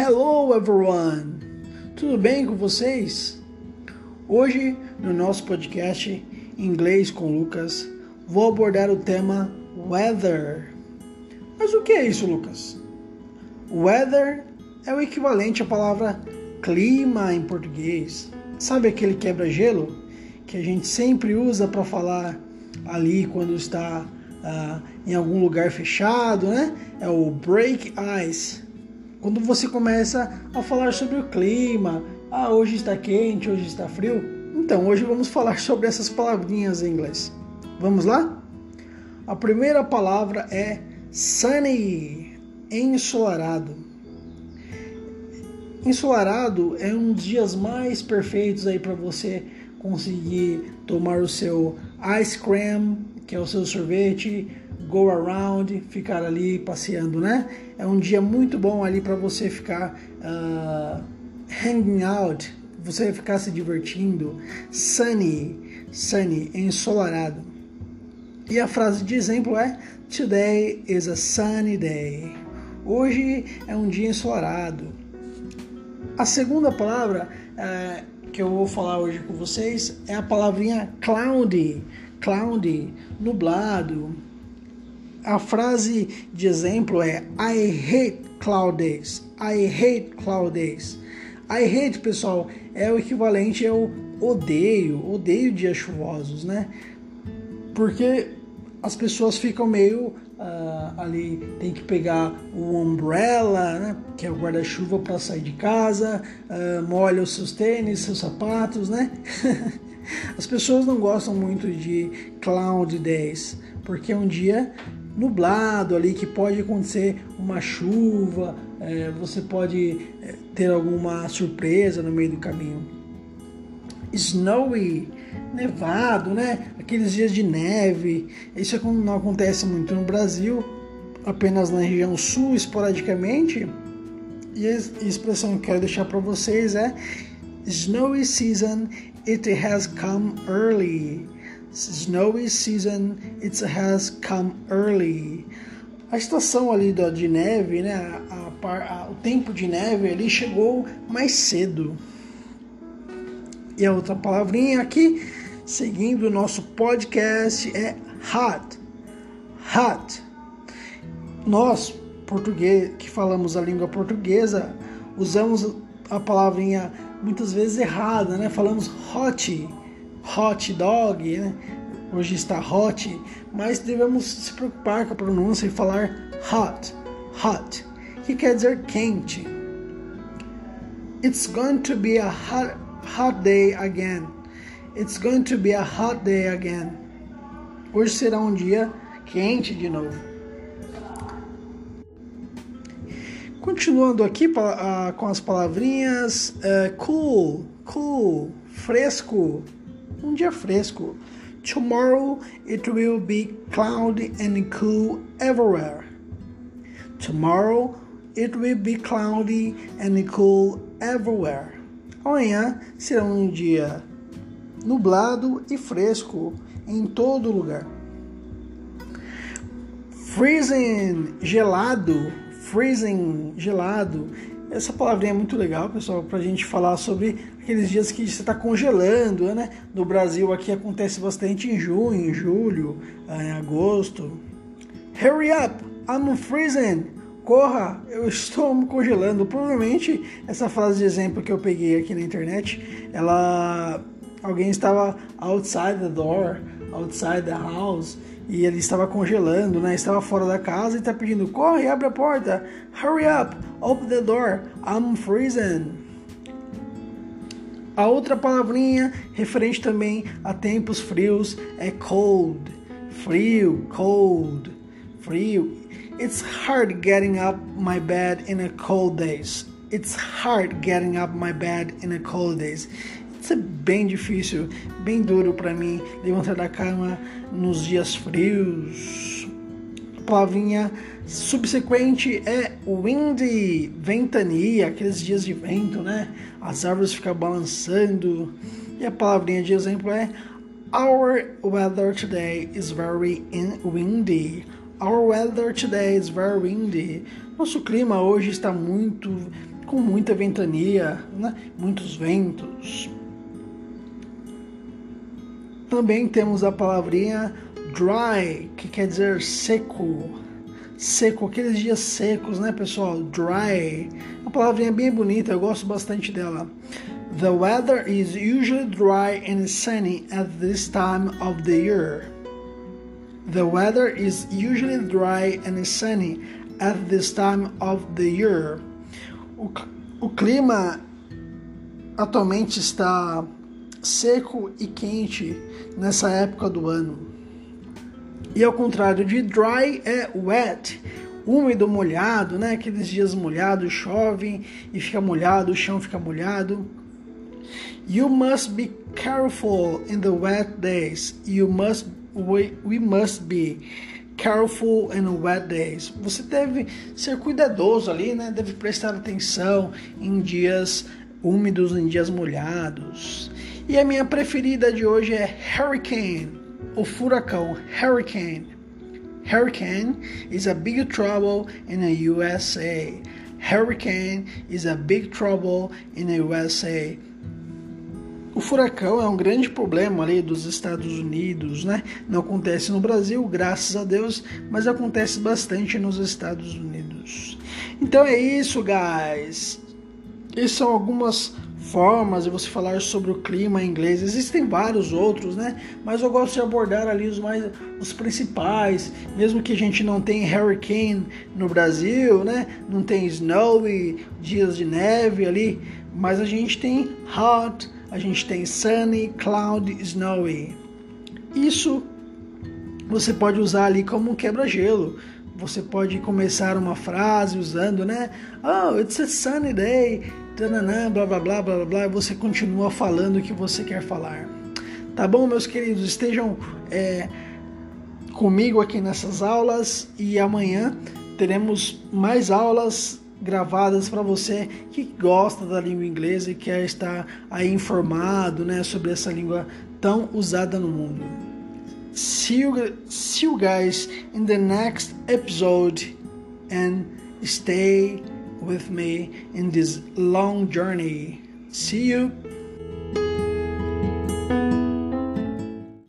Hello everyone! Tudo bem com vocês? Hoje, no nosso podcast Inglês com Lucas, vou abordar o tema weather. Mas o que é isso, Lucas? Weather é o equivalente à palavra clima em português. Sabe aquele quebra-gelo que a gente sempre usa para falar ali quando está uh, em algum lugar fechado, né? É o break ice quando você começa a falar sobre o clima, ah, hoje está quente, hoje está frio. Então, hoje vamos falar sobre essas palavrinhas em inglês. Vamos lá? A primeira palavra é sunny, ensolarado. Ensolarado é um dos dias mais perfeitos aí para você conseguir tomar o seu ice cream, que é o seu sorvete, go around, ficar ali passeando, né? É um dia muito bom ali para você ficar uh, hanging out, você ficar se divertindo. Sunny, sunny, ensolarado. E a frase de exemplo é Today is a sunny day. Hoje é um dia ensolarado. A segunda palavra uh, que eu vou falar hoje com vocês é a palavrinha cloudy. Cloudy, nublado, a frase de exemplo é I hate cloud days. I hate cloud days. I hate, pessoal, é o equivalente ao odeio, odeio dias chuvosos, né? Porque as pessoas ficam meio uh, ali, tem que pegar o umbrella, né? Que é o guarda-chuva para sair de casa, uh, molha os seus tênis, seus sapatos, né? As pessoas não gostam muito de cloud days, porque é um dia nublado ali, que pode acontecer uma chuva, é, você pode é, ter alguma surpresa no meio do caminho. Snowy, nevado, né? Aqueles dias de neve. Isso é não acontece muito no Brasil, apenas na região sul, esporadicamente. E a expressão que eu quero deixar para vocês é Snowy season, it has come early snowy season it has come early. A estação ali da, de neve, né, a, a, a, o tempo de neve ali chegou mais cedo. E a outra palavrinha aqui, seguindo o nosso podcast, é hot. Hot. Nós, português, que falamos a língua portuguesa, usamos a palavrinha muitas vezes errada, né? Falamos hot hot dog, né? hoje está hot, mas devemos se preocupar com a pronúncia e falar hot, hot, que quer dizer quente. It's going to be a hot, hot day again. It's going to be a hot day again. Hoje será um dia quente de novo. Continuando aqui com as palavrinhas uh, cool, cool, fresco, um dia fresco. Tomorrow it will be cloudy and cool everywhere. Tomorrow it will be cloudy and cool everywhere. Amanhã será um dia nublado e fresco em todo lugar. Freezing, gelado, freezing, gelado essa palavrinha é muito legal, pessoal, para a gente falar sobre aqueles dias que você está congelando, né? No Brasil aqui acontece bastante em junho, em julho, eh, em agosto. Hurry up, I'm freezing. Corra, eu estou me congelando. Provavelmente essa frase de exemplo que eu peguei aqui na internet, ela alguém estava outside the door, outside the house e ele estava congelando, né? Estava fora da casa e está pedindo: corre, abre a porta, hurry up, open the door, I'm freezing. A outra palavrinha referente também a tempos frios é cold, frio, cold, frio. It's hard getting up my bed in a cold days. It's hard getting up my bed in a cold days. Isso é bem difícil, bem duro para mim levantar da cama nos dias frios. A palavrinha subsequente é windy, ventania, aqueles dias de vento, né? As árvores ficam balançando. E a palavrinha de exemplo é Our weather today is very windy. Our weather today is very windy. Nosso clima hoje está muito com muita ventania, né? muitos ventos. Também temos a palavrinha dry, que quer dizer seco. Seco, aqueles dias secos, né, pessoal? Dry. Uma palavrinha bem bonita, eu gosto bastante dela. The weather is usually dry and sunny at this time of the year. The weather is usually dry and sunny at this time of the year. O, o clima atualmente está seco e quente nessa época do ano. E ao contrário de dry é wet, úmido, molhado, né? Aqueles dias molhados, chove e fica molhado, o chão fica molhado. You must be careful in the wet days. You must we, we must be careful in wet days. Você deve ser cuidadoso ali, né? Deve prestar atenção em dias úmidos, em dias molhados. E a minha preferida de hoje é Hurricane, o furacão Hurricane. Hurricane is a big trouble in the USA. Hurricane is a big trouble in the USA. O furacão é um grande problema ali dos Estados Unidos, né? Não acontece no Brasil, graças a Deus, mas acontece bastante nos Estados Unidos. Então é isso, guys. Essas são algumas formas de você falar sobre o clima em inglês. Existem vários outros, né? Mas eu gosto de abordar ali os mais os principais, mesmo que a gente não tenha hurricane no Brasil, né? Não tem snowy, dias de neve ali, mas a gente tem hot, a gente tem sunny, cloud, snowy. Isso você pode usar ali como um quebra-gelo. Você pode começar uma frase usando, né? Oh, it's a sunny day tananã, blá blá blá blá blá, e você continua falando o que você quer falar. Tá bom, meus queridos? Estejam é, comigo aqui nessas aulas e amanhã teremos mais aulas gravadas para você que gosta da língua inglesa e quer estar aí informado né, sobre essa língua tão usada no mundo. See you, see you guys in the next episode and stay with me in this long journey. See you.